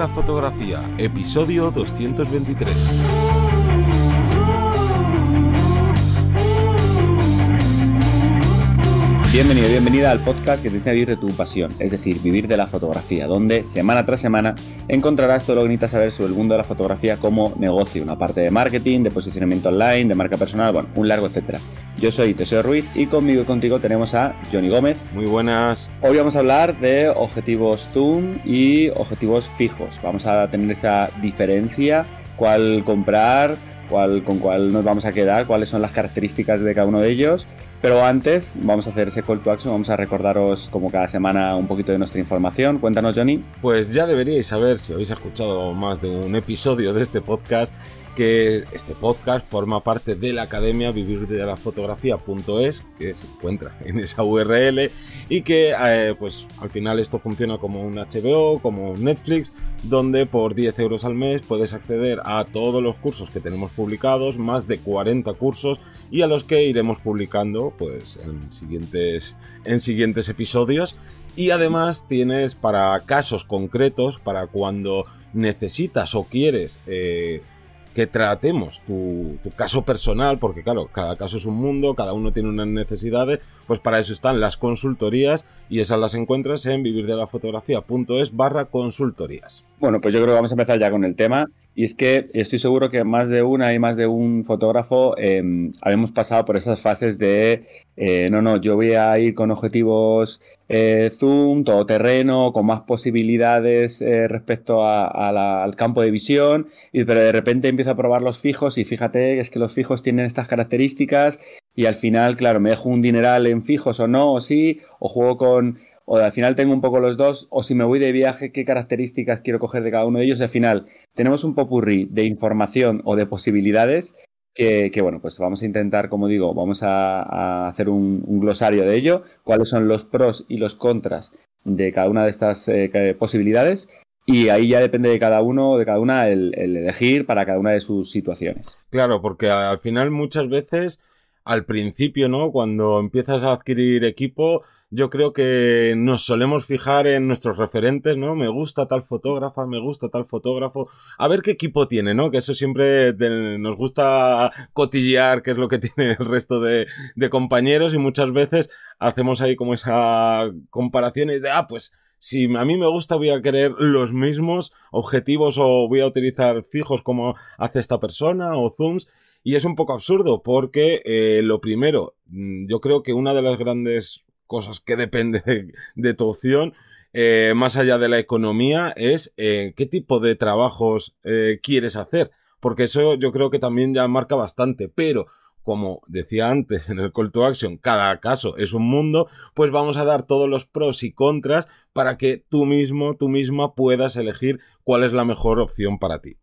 la fotografía, episodio 223. Bienvenido, bienvenida al podcast que te enseña a vivir de tu pasión, es decir, vivir de la fotografía, donde semana tras semana encontrarás todo lo que necesitas saber sobre el mundo de la fotografía como negocio, una parte de marketing, de posicionamiento online, de marca personal, bueno, un largo etcétera. Yo soy Teseo Ruiz y conmigo y contigo tenemos a Johnny Gómez. Muy buenas. Hoy vamos a hablar de objetivos zoom y objetivos fijos. Vamos a tener esa diferencia, cuál comprar, con cuál nos vamos a quedar, cuáles son las características de cada uno de ellos pero antes, vamos a hacer ese call to action, vamos a recordaros como cada semana un poquito de nuestra información. Cuéntanos, Johnny. Pues ya deberíais saber, si habéis escuchado más de un episodio de este podcast, que este podcast forma parte de la academia vivir de la fotografía.es que se encuentra en esa URL y que eh, pues al final esto funciona como un HBO, como un Netflix, donde por 10 euros al mes puedes acceder a todos los cursos que tenemos publicados, más de 40 cursos y a los que iremos publicando pues en siguientes, en siguientes episodios. Y además tienes para casos concretos, para cuando necesitas o quieres eh, que tratemos tu, caso personal, porque claro, cada caso es un mundo, cada uno tiene unas necesidades, pues para eso están las consultorías y esas las encuentras en vivirdelafotografía.es barra consultorías. Bueno, pues yo creo que vamos a empezar ya con el tema. Y es que estoy seguro que más de una y más de un fotógrafo eh, habemos pasado por esas fases de, eh, no, no, yo voy a ir con objetivos eh, zoom, terreno con más posibilidades eh, respecto al campo de visión, y, pero de repente empiezo a probar los fijos y fíjate es que los fijos tienen estas características y al final, claro, me dejo un dineral en fijos o no, o sí, o juego con o al final tengo un poco los dos, o si me voy de viaje, qué características quiero coger de cada uno de ellos. Al final tenemos un popurrí de información o de posibilidades que, bueno, pues vamos a intentar, como digo, vamos a, hacer un, glosario de ello, cuáles son los pros y los contras de cada una de estas eh, posibilidades. Y ahí ya depende de cada uno, de cada una, el elegir para cada una de sus situaciones. Claro, porque al final muchas veces, al principio, ¿no? Cuando empiezas a adquirir equipo, yo creo que nos solemos fijar en nuestros referentes, ¿no? Me gusta tal fotógrafa, me gusta tal fotógrafo. A ver qué equipo tiene, ¿no? Que eso siempre nos gusta cotillear qué es lo que tiene el resto de, de compañeros y muchas veces hacemos ahí como esa comparación de, ah, pues si a mí me gusta voy a querer los mismos objetivos o voy a utilizar fijos como hace esta persona o zooms. Y es un poco absurdo porque eh, lo primero, mm, yo creo que una de las grandes cosas que depende de, tu opción, eh, más allá de la economía, es eh, qué tipo de trabajos quieres hacer. Porque eso yo creo que también ya marca bastante. Pero, como decía antes en el call to action, cada caso es un mundo, pues vamos a dar todos los pros y contras para que tú mismo, tú misma puedas elegir cuál es la mejor opción para ti.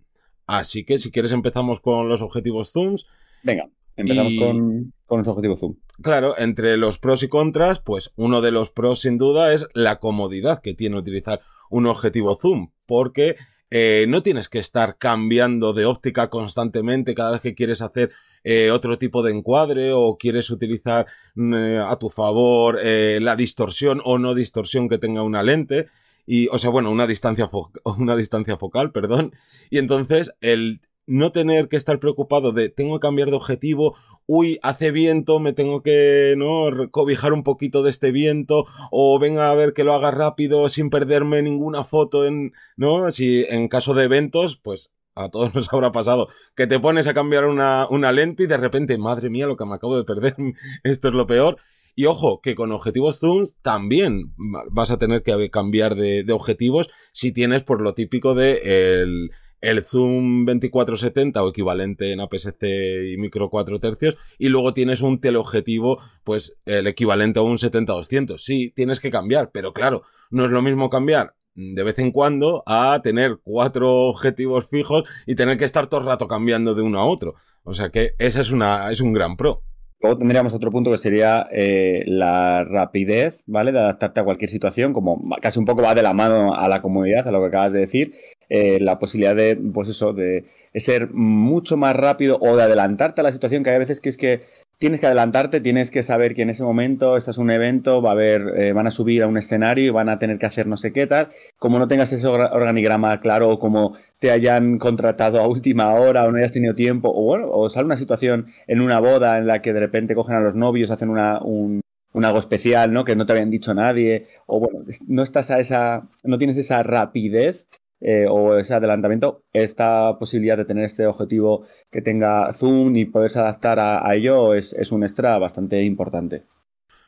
Así que si quieres empezamos con los objetivos Zooms. Venga. Empezamos con, con los objetivos Zoom. Claro, entre los pros y contras, pues uno de los pros sin duda es la comodidad que tiene utilizar un objetivo zoom, porque eh, no tienes que estar cambiando de óptica constantemente cada vez que quieres hacer eh, otro tipo de encuadre o quieres utilizar mm, eh, a tu favor la distorsión o no distorsión que tenga una lente y o sea bueno una distancia una distancia focal perdón y entonces el no tener que estar preocupado de tengo que cambiar de objetivo, uy, hace viento, me tengo que, ¿no? cobijar un poquito de este viento, o venga a ver que lo haga rápido sin perderme ninguna foto en, ¿no? Si en caso de eventos, pues a todos nos habrá pasado, que te pones a cambiar una, una lente y de repente, madre mía, lo que me acabo de perder, esto es lo peor. Y ojo, que con objetivos zooms también vas a tener que cambiar de, objetivos si tienes por lo típico de el, el zoom 2470 o equivalente en APS-C y micro 4 tercios y luego tienes un teleobjetivo pues el equivalente a un 70-200. Sí, tienes que cambiar, pero claro, no es lo mismo cambiar de vez en cuando a tener cuatro objetivos fijos y tener que estar todo el rato cambiando de uno a otro. O sea que esa es una es un gran pro. Luego tendríamos otro punto que sería eh, la rapidez, ¿vale? De adaptarte a cualquier situación, como casi un poco va de la mano a la comodidad, a lo que acabas de decir. Eh, la posibilidad de, pues eso, de, ser mucho más rápido o de adelantarte a la situación, que hay veces que es que tienes que adelantarte, tienes que saber que en ese momento estás en un evento, va a haber, eh, van a subir a un escenario y van a tener que hacer no sé qué tal. Como no tengas ese organigrama claro o como te hayan contratado a última hora o no hayas tenido tiempo o bueno, o sale una situación en una boda en la que de repente cogen a los novios, hacen una, un, un algo especial, ¿no? Que no te habían dicho nadie o bueno, no estás a esa, no tienes esa rapidez eh, o ese adelantamiento, esta posibilidad de tener este objetivo que tenga zoom y poderse adaptar a, ello es, un extra bastante importante.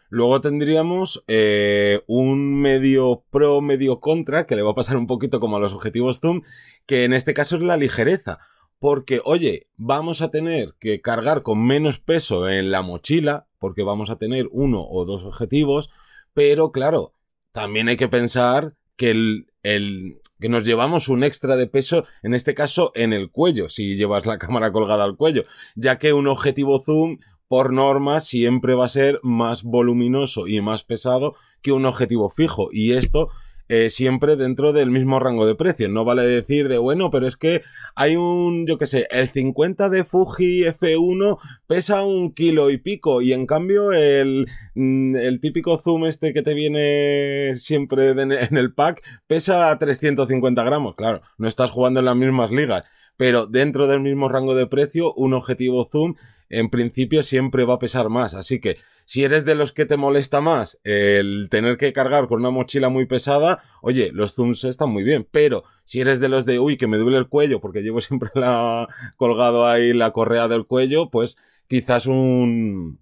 Luego tendríamos eh, un medio pro, medio contra, que le va a pasar un poquito como a los objetivos zoom, que en este caso es la ligereza. Porque, oye, vamos a tener que cargar con menos peso en la mochila, porque vamos a tener uno o dos objetivos, pero claro, también hay que pensar que el, que nos llevamos un extra de peso, en este caso en el cuello, si llevas la cámara colgada al cuello, ya que un objetivo zoom, por norma, siempre va a ser más voluminoso y más pesado que un objetivo fijo, y esto eh, siempre dentro del mismo rango de precio. No vale decir de, bueno, pero es que hay un, yo qué sé, el 50 de Fuji F1 pesa un kilo y pico y en cambio el, mm, el típico zoom este que te viene siempre en el pack pesa 350 gramos. Claro, no estás jugando en las mismas ligas, pero dentro del mismo rango de precio, un objetivo zoom en principio siempre va a pesar más. Así que si eres de los que te molesta más el tener que cargar con una mochila muy pesada, oye, los zooms están muy bien. Pero si eres de los de, uy, que me duele el cuello porque llevo siempre la, colgado ahí la correa del cuello, pues quizás un,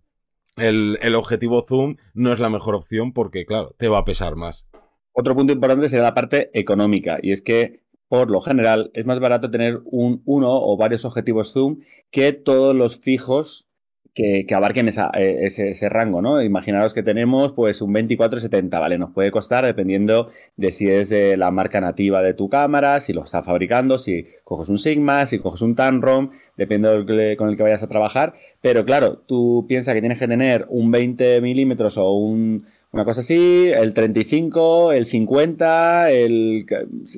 el, el objetivo zoom no es la mejor opción porque, claro, te va a pesar más. Otro punto importante sería la parte económica, y es que por lo general, es más barato tener un, uno o varios objetivos zoom que todos los fijos que, abarquen eh, ese, rango, ¿no? Imaginaros que tenemos pues un 24-70, ¿vale? Nos puede costar dependiendo de si es de la marca nativa de tu cámara, si lo está fabricando, si coges un Sigma, si coges un Tamron, depende con el que vayas a trabajar. Pero claro, tú piensas que tienes que tener un 20 milímetros o un una cosa así, el 35, el 50, el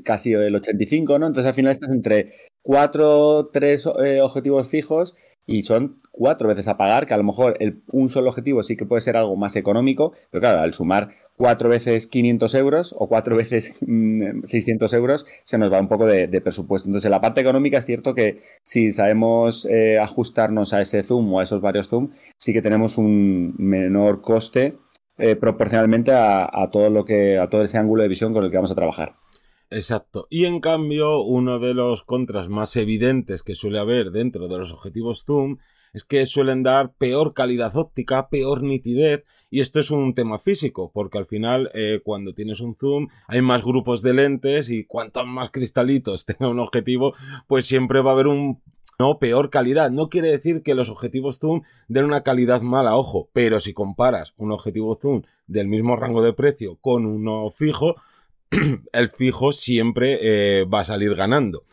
casi el 85, ¿no? Entonces al final estás entre cuatro, tres eh, objetivos fijos y son cuatro veces a pagar, que a lo mejor el, un solo objetivo sí que puede ser algo más económico, pero claro, al sumar cuatro veces 500 euros o cuatro veces 600 mm, euros, se nos va un poco de, presupuesto. Entonces, en la parte económica es cierto que si sabemos eh, ajustarnos a ese zoom o a esos varios zoom, sí que tenemos un menor coste eh, proporcionalmente a, todo lo que, a todo ese ángulo de visión con el que vamos a trabajar. Exacto. Y en cambio, uno de los contras más evidentes que suele haber dentro de los objetivos zoom es que suelen dar peor calidad óptica, peor nitidez, y esto es un tema físico, porque al final eh, cuando tienes un zoom hay más grupos de lentes y cuantos más cristalitos tenga un objetivo, pues siempre va a haber un no peor calidad. No quiere decir que los objetivos zoom den una calidad mala, ojo, pero si comparas un objetivo zoom del mismo rango de precio con uno fijo, el fijo siempre eh, va a salir ganando.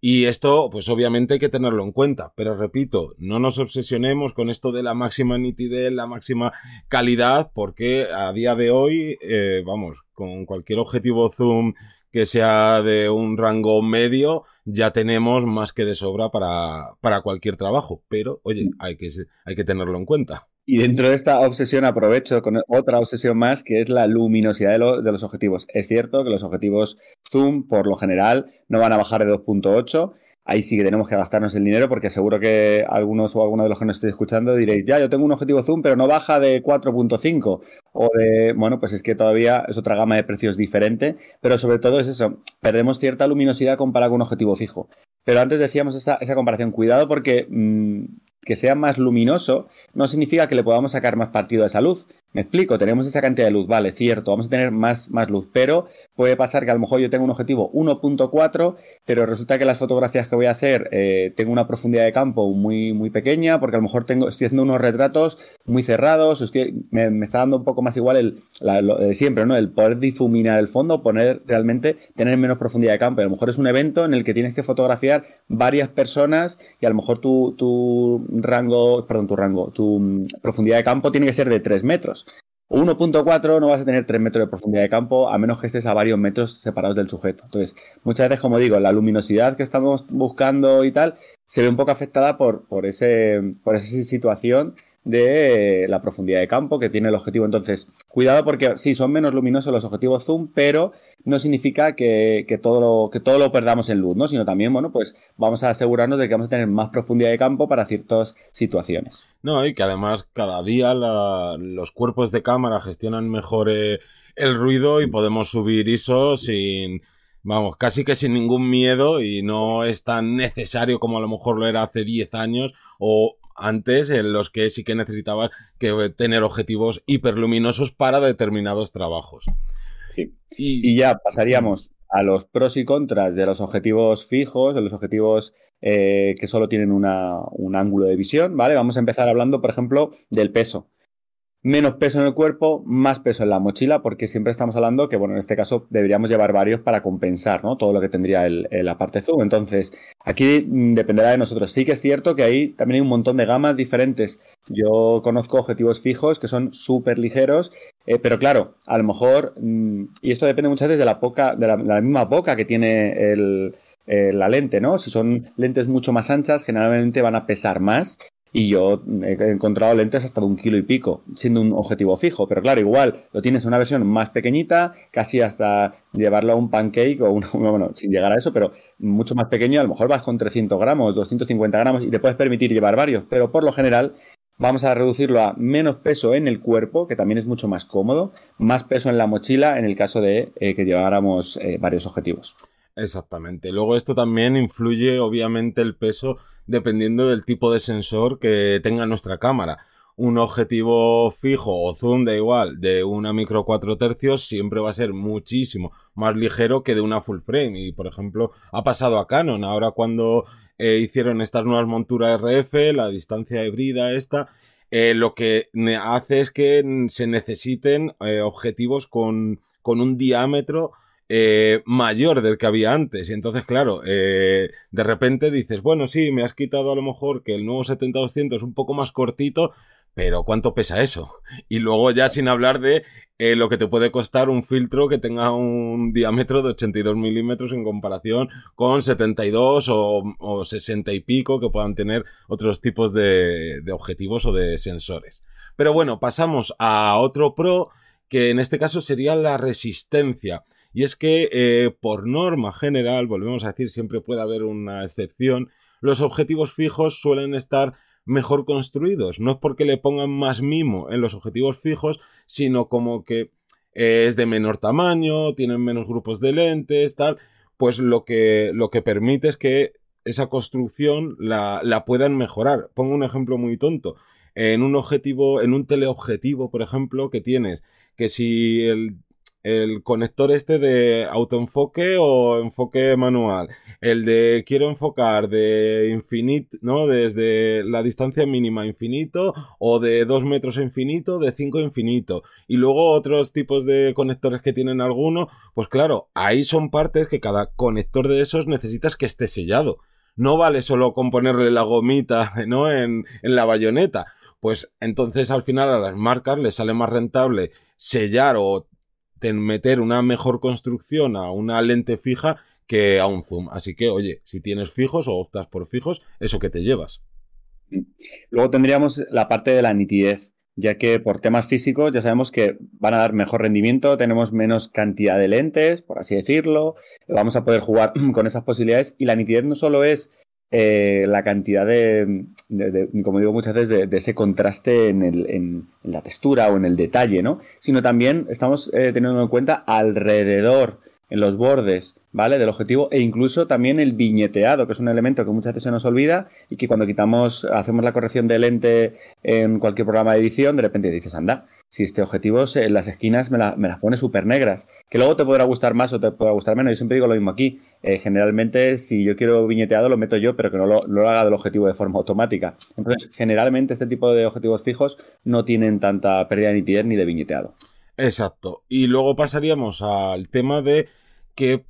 Y esto, pues obviamente hay que tenerlo en cuenta. Pero repito, no nos obsesionemos con esto de la máxima nitidez, la máxima calidad, porque a día de hoy, eh, vamos, con cualquier objetivo zoom que sea de un rango medio, ya tenemos más que de sobra para, para cualquier trabajo. Pero, oye, hay que, hay que tenerlo en cuenta. Y dentro de esta obsesión aprovecho con otra obsesión más, que es la luminosidad de, de los objetivos. Es cierto que los objetivos zoom, por lo general, no van a bajar de 2.8 ahí sí que tenemos que gastarnos el dinero porque seguro que algunos o algunos de los que nos estéis escuchando diréis, ya, yo tengo un objetivo zoom, pero no baja de 4.5 o de, bueno, pues es que todavía es otra gama de precios diferente, pero sobre todo es eso, perdemos cierta luminosidad comparado con un objetivo fijo. Pero antes decíamos esa, esa comparación, cuidado porque mm, que sea más luminoso no significa que le podamos sacar más partido a esa luz. Me explico, tenemos esa cantidad de luz, vale, cierto, vamos a tener más, más luz, pero puede pasar que a lo mejor yo tengo un objetivo 1.4, pero resulta que las fotografías que voy a hacer eh, tengo una profundidad de campo muy, muy pequeña, porque a lo mejor tengo, estoy haciendo unos retratos muy cerrados, estoy, me, está dando un poco más igual el, siempre, ¿no? El poder difuminar el fondo, poner realmente, tener menos profundidad de campo. a lo mejor es un evento en el que tienes que fotografiar varias personas y a lo mejor tu, tu rango, perdón, tu rango, tu mm, profundidad de campo tiene que ser de 3 metros. 1.4 no vas a tener 3 metros de profundidad de campo a menos que estés a varios metros separados del sujeto. Entonces, muchas veces, como digo, la luminosidad que estamos buscando y tal se ve un poco afectada por, por, ese, por esa situación de la profundidad de campo que tiene el objetivo. Entonces, cuidado porque sí, son menos luminosos los objetivos zoom, pero no significa que, todo, lo, que todo lo perdamos en luz, ¿no? Sino también, bueno, pues vamos a asegurarnos de que vamos a tener más profundidad de campo para ciertas situaciones. No, y que además cada día los cuerpos de cámara gestionan mejor eh, el ruido y podemos subir ISO sin vamos, casi que sin ningún miedo y no es tan necesario como a lo mejor lo era hace 10 años o antes en los que sí que necesitaba que tener objetivos hiperluminosos para determinados trabajos. Sí. Y, ya pasaríamos a los pros y contras de los objetivos fijos, de los objetivos eh, que solo tienen un ángulo de visión, ¿vale? Vamos a empezar hablando, por ejemplo, del peso menos peso en el cuerpo, más peso en la mochila, porque siempre estamos hablando que, bueno, en este caso deberíamos llevar varios para compensar, ¿no? Todo lo que tendría el, la parte zoom. Entonces, aquí mm, dependerá de nosotros. Sí que es cierto que ahí también hay un montón de gamas diferentes. Yo conozco objetivos fijos que son súper ligeros, eh, pero claro, a lo mejor, mm, y esto depende muchas veces de la, poca, de la, misma boca que tiene eh, la lente, ¿no? Si son lentes mucho más anchas, generalmente van a pesar más y yo he encontrado lentes hasta de un kilo y pico, siendo un objetivo fijo. Pero claro, igual lo tienes en una versión más pequeñita, casi hasta llevarlo a un pancake o una, bueno, sin llegar a eso, pero mucho más pequeño. A lo mejor vas con 300 gramos, 250 gramos y te puedes permitir llevar varios. Pero por lo general vamos a reducirlo a menos peso en el cuerpo, que también es mucho más cómodo, más peso en la mochila en el caso de eh, que lleváramos eh, varios objetivos. Exactamente. Luego esto también influye obviamente el peso dependiendo del tipo de sensor que tenga nuestra cámara. Un objetivo fijo o zoom da igual de una micro 4 tercios siempre va a ser muchísimo más ligero que de una full frame. Y por ejemplo, ha pasado a Canon. Ahora cuando eh, hicieron estas nuevas monturas RF, la distancia híbrida esta, eh, lo que hace es que se necesiten eh, objetivos con, con un diámetro eh, mayor del que había antes. Y entonces, claro, eh, de repente dices, bueno, sí, me has quitado a lo mejor que el nuevo 70-200 es un poco más cortito, pero ¿cuánto pesa eso? Y luego ya sin hablar de eh, lo que te puede costar un filtro que tenga un diámetro de 82 milímetros en comparación con 72 o, o 60 y pico que puedan tener otros tipos de, de objetivos o de sensores. Pero bueno, pasamos a otro pro que en este caso sería la resistencia. Y es que, eh, por norma general, volvemos a decir, siempre puede haber una excepción, los objetivos fijos suelen estar mejor construidos. No es porque le pongan más mimo en los objetivos fijos, sino como que eh, es de menor tamaño, tienen menos grupos de lentes, tal. Pues lo que, lo que permite es que esa construcción la, la puedan mejorar. Pongo un ejemplo muy tonto. En un objetivo, en un teleobjetivo, por ejemplo, que tienes, que si el el conector este de autoenfoque o enfoque manual, el de quiero enfocar de infinito, ¿no? Desde la distancia mínima infinito o de 2 metros infinito, de 5 a infinito. Y luego otros tipos de conectores que tienen algunos, pues claro, ahí son partes que cada conector de esos necesitas que esté sellado. No vale solo con ponerle la gomita, ¿no? En, en la bayoneta. Pues entonces al final a las marcas les sale más rentable sellar o meter una mejor construcción a una lente fija que a un zoom. Así que, oye, si tienes fijos o optas por fijos, eso que te llevas. Luego tendríamos la parte de la nitidez, ya que por temas físicos ya sabemos que van a dar mejor rendimiento, tenemos menos cantidad de lentes, por así decirlo, vamos a poder jugar con esas posibilidades y la nitidez no solo es eh, la cantidad de, como digo muchas veces, de, ese contraste en, el, en, la textura o en el detalle, ¿no? Sino también estamos eh, teniendo en cuenta alrededor, en los bordes, ¿vale? Del objetivo e incluso también el viñeteado, que es un elemento que muchas veces se nos olvida y que cuando quitamos, hacemos la corrección de lente en cualquier programa de edición, de repente dices, anda, si este objetivo en las esquinas me, me las pone súper negras. Que luego te podrá gustar más o te podrá gustar menos. Yo siempre digo lo mismo aquí. Eh, generalmente, si yo quiero viñeteado, lo meto yo, pero que no lo, lo, haga del objetivo de forma automática. Entonces, generalmente este tipo de objetivos fijos no tienen tanta pérdida de nitidez ni de viñeteado. Exacto. Y luego pasaríamos al tema de que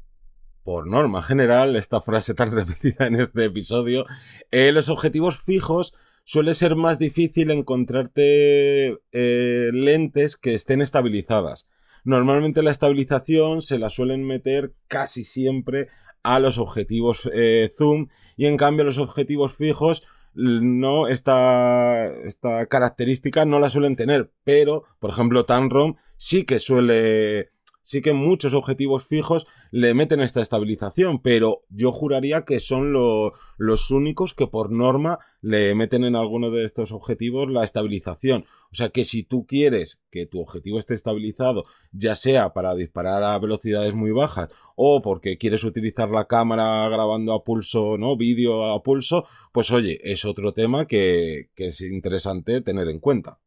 por norma general, esta frase tan repetida en este episodio, eh, los objetivos fijos suele ser más difícil encontrarte eh, lentes que estén estabilizadas. Normalmente la estabilización se la suelen meter casi siempre a los objetivos eh, zoom y en cambio los objetivos fijos no, esta, esta característica no la suelen tener, pero, por ejemplo, Tanrom sí que suele, sí que muchos objetivos fijos le meten esta estabilización, pero yo juraría que son los únicos que por norma le meten en alguno de estos objetivos la estabilización. O sea que si tú quieres que tu objetivo esté estabilizado, ya sea para disparar a velocidades muy bajas o porque quieres utilizar la cámara grabando a pulso, ¿no? Vídeo a pulso, pues oye, es otro tema que, que es interesante tener en cuenta.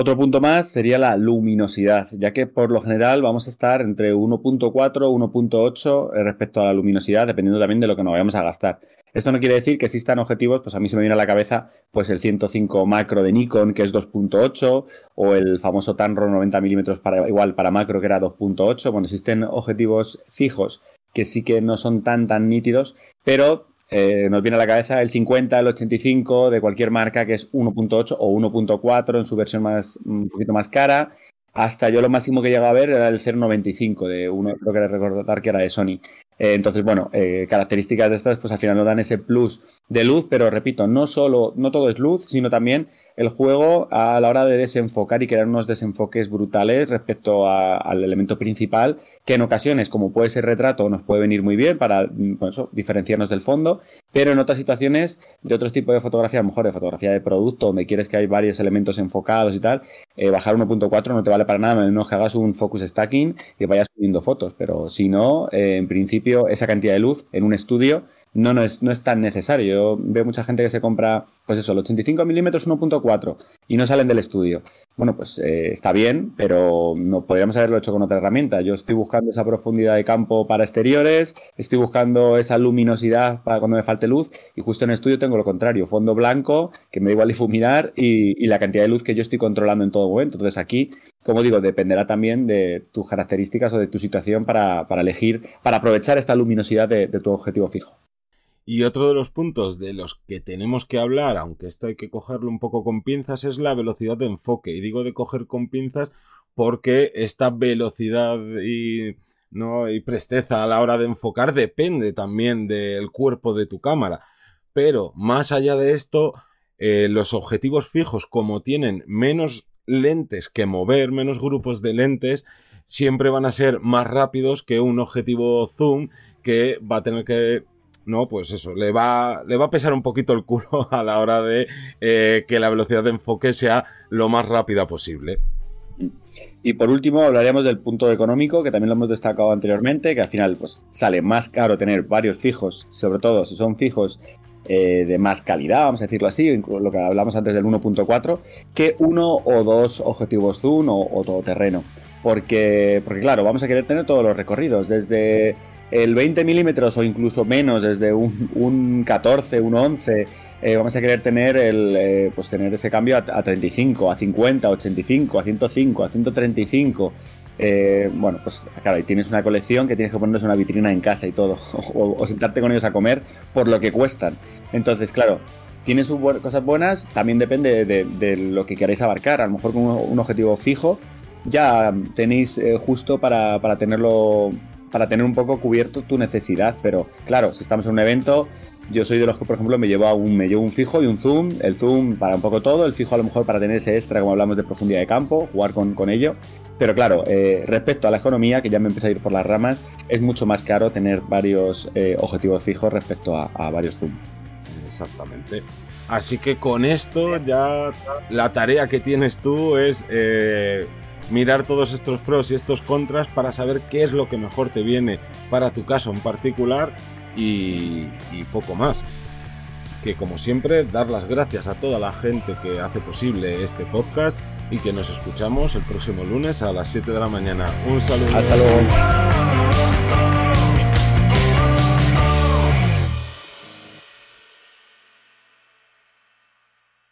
Otro punto más sería la luminosidad, ya que por lo general vamos a estar entre 1.4 1.8 respecto a la luminosidad, dependiendo también de lo que nos vayamos a gastar. Esto no quiere decir que existan objetivos, pues a mí se me viene a la cabeza pues el 105 macro de Nikon, que es 2.8, o el famoso Tamron 90 milímetros para, igual para macro, que era 2.8. Bueno, existen objetivos fijos que sí que no son tan tan nítidos, pero eh, nos viene a la cabeza el 50, el 85 de cualquier marca que es 1.8 o 1.4 en su versión más un poquito más cara. Hasta yo lo máximo que llegaba a ver era el 0.95 de uno, creo que recordar que era de Sony. Eh, entonces, bueno, eh, características de estas, pues al final nos dan ese plus de luz, pero repito, no solo, no todo es luz, sino también el juego a la hora de desenfocar y crear unos desenfoques brutales respecto al elemento principal, que en ocasiones, como puede ser retrato, nos puede venir muy bien para mm, diferenciarnos del fondo, pero en otras situaciones de otro tipo de fotografía, a lo mejor de fotografía de producto, donde quieres que hay varios elementos enfocados y tal, eh, bajar 1.4 no te vale para nada, menos que hagas un focus stacking y vayas subiendo fotos, pero si no, eh, en principio, esa cantidad de luz en un estudio no, no, es, no es tan necesario. Yo veo mucha gente que se compra, pues eso, el 85 milímetros 1.4 y no salen del estudio. Bueno, pues eh, está bien, pero no podríamos haberlo hecho con otra herramienta. Yo estoy buscando esa profundidad de campo para exteriores, estoy buscando esa luminosidad para cuando me falte luz y justo en estudio tengo lo contrario, fondo blanco, que me da igual difuminar y, y la cantidad de luz que yo estoy controlando en todo momento. Entonces aquí, como digo, dependerá también de tus características o de tu situación para, para elegir, para aprovechar esta luminosidad de tu objetivo fijo. Y otro de los puntos de los que tenemos que hablar, aunque esto hay que cogerlo un poco con pinzas, es la velocidad de enfoque. Y digo de coger con pinzas porque esta velocidad y, ¿no? y presteza a la hora de enfocar depende también del cuerpo de tu cámara. Pero más allá de esto, eh, los objetivos fijos, como tienen menos lentes que mover, menos grupos de lentes, siempre van a ser más rápidos que un objetivo zoom que va a tener que no, pues eso, le va, le va a pesar un poquito el culo a la hora de eh, que la velocidad de enfoque sea lo más rápida posible. Y por último hablaríamos del punto económico, que también lo hemos destacado anteriormente, que al final pues, sale más caro tener varios fijos, sobre todo si son fijos eh, de más calidad, vamos a decirlo así, lo que hablamos antes del 1.4, que uno o dos objetivos zoom o, o todoterreno. Porque, porque claro, vamos a querer tener todos los recorridos, desde el 20 milímetros o incluso menos, desde un, un 14, un 11, eh, vamos a querer tener el eh, pues tener ese cambio a, 35, a 50, a 85, a 105, a 135. Eh, bueno, pues claro, y tienes una colección que tienes que ponerse una vitrina en casa y todo, o, sentarte con ellos a comer por lo que cuestan. Entonces, claro, tiene sus cosas buenas, también depende de, lo que queráis abarcar. A lo mejor con un, objetivo fijo ya tenéis justo para, para tenerlo para tener un poco cubierto tu necesidad. Pero claro, si estamos en un evento, yo soy de los que, por ejemplo, me llevo, un, me llevo un fijo y un zoom. El zoom para un poco todo, el fijo a lo mejor para tener ese extra, como hablamos de profundidad de campo, jugar con, con ello. Pero claro, eh, respecto a la economía, que ya me empieza a ir por las ramas, es mucho más caro tener varios eh, objetivos fijos respecto a, varios zoom. Exactamente. Así que con esto ya la tarea que tienes tú es eh, mirar todos estos pros y estos contras para saber qué es lo que mejor te viene para tu caso en particular y, poco más. Que como siempre, dar las gracias a toda la gente que hace posible este podcast y que nos escuchamos el próximo lunes a las 7 de la mañana. Un saludo. Hasta luego.